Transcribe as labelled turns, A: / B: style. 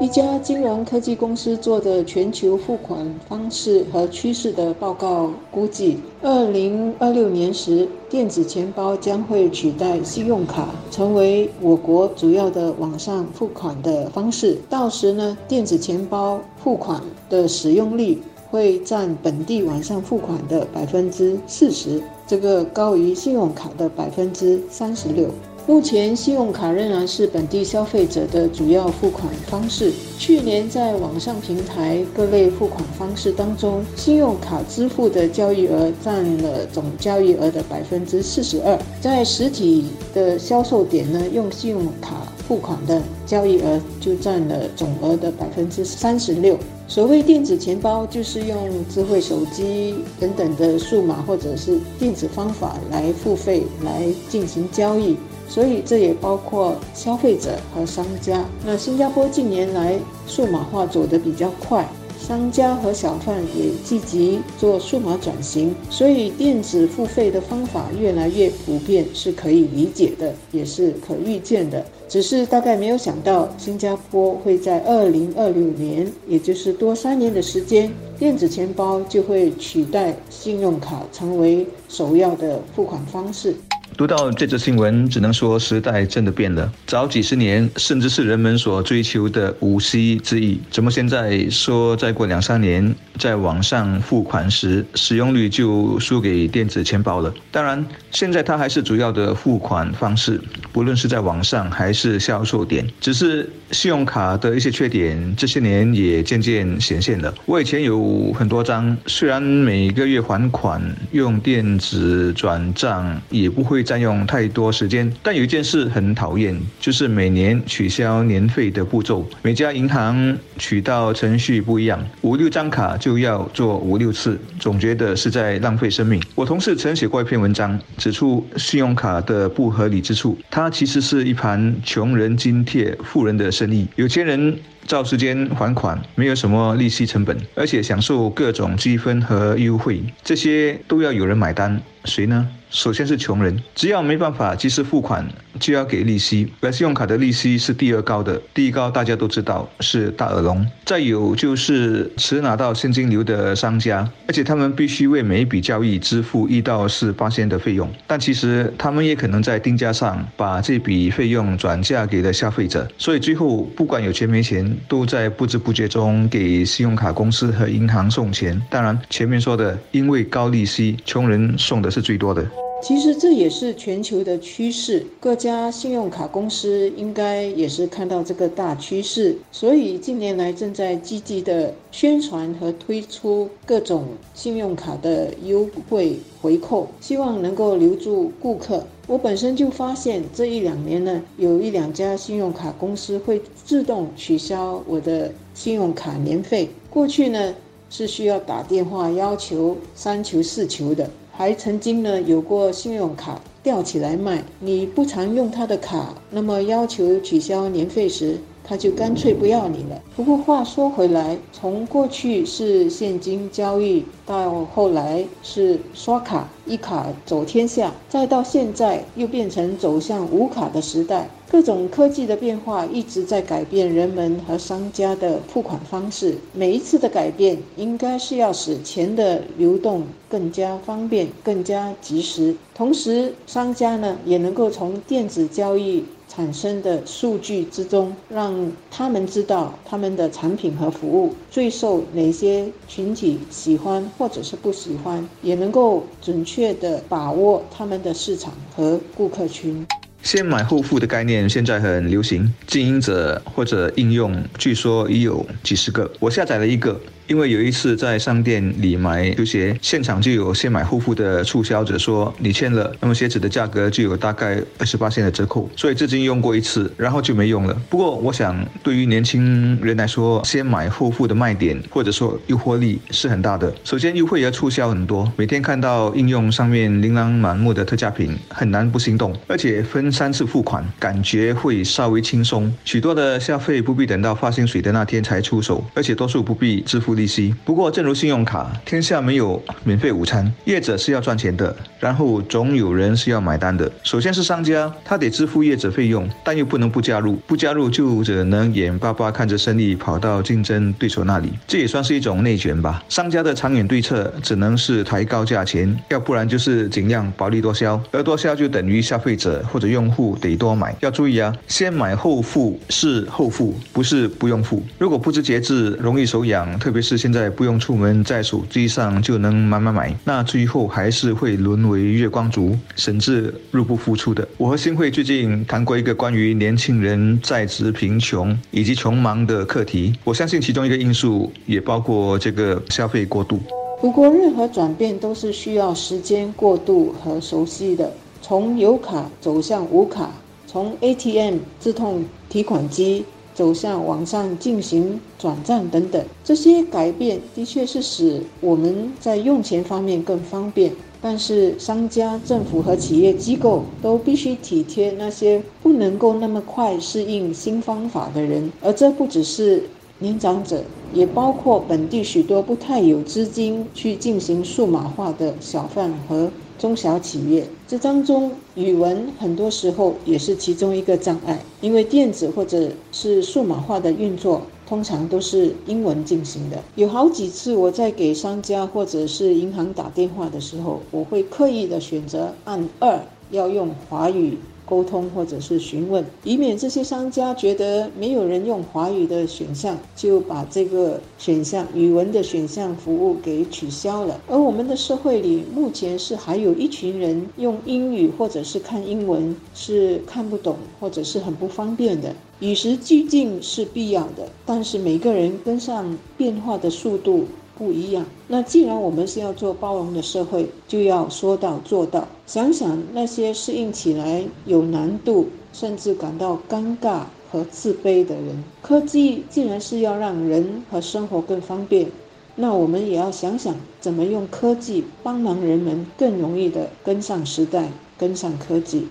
A: 一家金融科技公司做的全球付款方式和趋势的报告估计，二零二六年时，电子钱包将会取代信用卡，成为我国主要的网上付款的方式。到时呢，电子钱包付款的使用率会占本地网上付款的百分之四十，这个高于信用卡的百分之三十六。目前，信用卡仍然是本地消费者的主要付款方式。去年，在网上平台各类付款方式当中，信用卡支付的交易额占了总交易额的百分之四十二。在实体的销售点呢，用信用卡付款的交易额就占了总额的百分之三十六。所谓电子钱包，就是用智慧手机等等的数码或者是电子方法来付费来进行交易。所以这也包括消费者和商家。那新加坡近年来数码化走得比较快，商家和小贩也积极做数码转型，所以电子付费的方法越来越普遍，是可以理解的，也是可预见的。只是大概没有想到，新加坡会在二零二六年，也就是多三年的时间，电子钱包就会取代信用卡，成为首要的付款方式。
B: 读到这则新闻，只能说时代真的变了。早几十年，甚至是人们所追求的五 C 之意，怎么现在说再过两三年，在网上付款时使用率就输给电子钱包了？当然，现在它还是主要的付款方式，不论是在网上还是销售点。只是信用卡的一些缺点，这些年也渐渐显现了。我以前有很多张，虽然每个月还款用电子转账，也不会。会占用太多时间，但有一件事很讨厌，就是每年取消年费的步骤。每家银行取到程序不一样，五六张卡就要做五六次，总觉得是在浪费生命。我同事曾写过一篇文章，指出信用卡的不合理之处。它其实是一盘穷人津贴富人的生意，有钱人。照时间还款，没有什么利息成本，而且享受各种积分和优惠，这些都要有人买单，谁呢？首先是穷人，只要没办法及时付款，就要给利息。而信用卡的利息是第二高的，第一高大家都知道是大耳窿。再有就是迟拿到现金流的商家，而且他们必须为每一笔交易支付一到四八千的费用，但其实他们也可能在定价上把这笔费用转嫁给了消费者，所以最后不管有钱没钱。都在不知不觉中给信用卡公司和银行送钱。当然，前面说的，因为高利息，穷人送的是最多的。
A: 其实这也是全球的趋势，各家信用卡公司应该也是看到这个大趋势，所以近年来正在积极的宣传和推出各种信用卡的优惠回扣，希望能够留住顾客。我本身就发现这一两年呢，有一两家信用卡公司会自动取消我的信用卡年费，过去呢是需要打电话要求三求四求的。还曾经呢有过信用卡吊起来卖，你不常用他的卡，那么要求取消年费时，他就干脆不要你了。不过话说回来，从过去是现金交易，到后来是刷卡，一卡走天下，再到现在又变成走向无卡的时代。各种科技的变化一直在改变人们和商家的付款方式。每一次的改变，应该是要使钱的流动更加方便、更加及时。同时，商家呢也能够从电子交易产生的数据之中，让他们知道他们的产品和服务最受哪些群体喜欢或者是不喜欢，也能够准确地把握他们的市场和顾客群。
B: 先买后付的概念现在很流行，经营者或者应用据说已有几十个。我下载了一个，因为有一次在商店里买球鞋，现场就有先买后付的促销者说你签了，那么鞋子的价格就有大概二十八线的折扣。所以至今用过一次，然后就没用了。不过我想，对于年轻人来说，先买后付的卖点或者说诱惑力是很大的。首先优惠和促销很多，每天看到应用上面琳琅满目的特价品，很难不心动。而且分三次付款，感觉会稍微轻松。许多的消费不必等到发薪水的那天才出手，而且多数不必支付利息。不过，正如信用卡，天下没有免费午餐，业者是要赚钱的，然后总有人是要买单的。首先是商家，他得支付业者费用，但又不能不加入，不加入就只能眼巴巴看着生意跑到竞争对手那里，这也算是一种内卷吧。商家的长远对策只能是抬高价钱，要不然就是尽量薄利多销，而多销就等于消费者或者用户得多买。要注意啊，先买后付是后付，不是不用付。如果不知节制，容易手痒，特别是是现在不用出门，在手机上就能买买买，那最后还是会沦为月光族，甚至入不敷出的。我和新会最近谈过一个关于年轻人在职贫穷以及穷忙的课题，我相信其中一个因素也包括这个消费过度。
A: 不过，任何转变都是需要时间过渡和熟悉的。从有卡走向无卡，从 ATM 自动提款机走向网上进行转账等等，这些改变的确是使我们在用钱方面更方便。但是，商家、政府和企业机构都必须体贴那些不能够那么快适应新方法的人，而这不只是年长者，也包括本地许多不太有资金去进行数码化的小贩和中小企业。这当中，语文很多时候也是其中一个障碍，因为电子或者是数码化的运作。通常都是英文进行的。有好几次我在给商家或者是银行打电话的时候，我会刻意的选择按二，要用华语。沟通或者是询问，以免这些商家觉得没有人用华语的选项，就把这个选项语文的选项服务给取消了。而我们的社会里，目前是还有一群人用英语或者是看英文是看不懂或者是很不方便的。与时俱进是必要的，但是每个人跟上变化的速度。不一样。那既然我们是要做包容的社会，就要说到做到。想想那些适应起来有难度，甚至感到尴尬和自卑的人，科技既然是要让人和生活更方便，那我们也要想想怎么用科技帮忙人们更容易的跟上时代，跟上科技。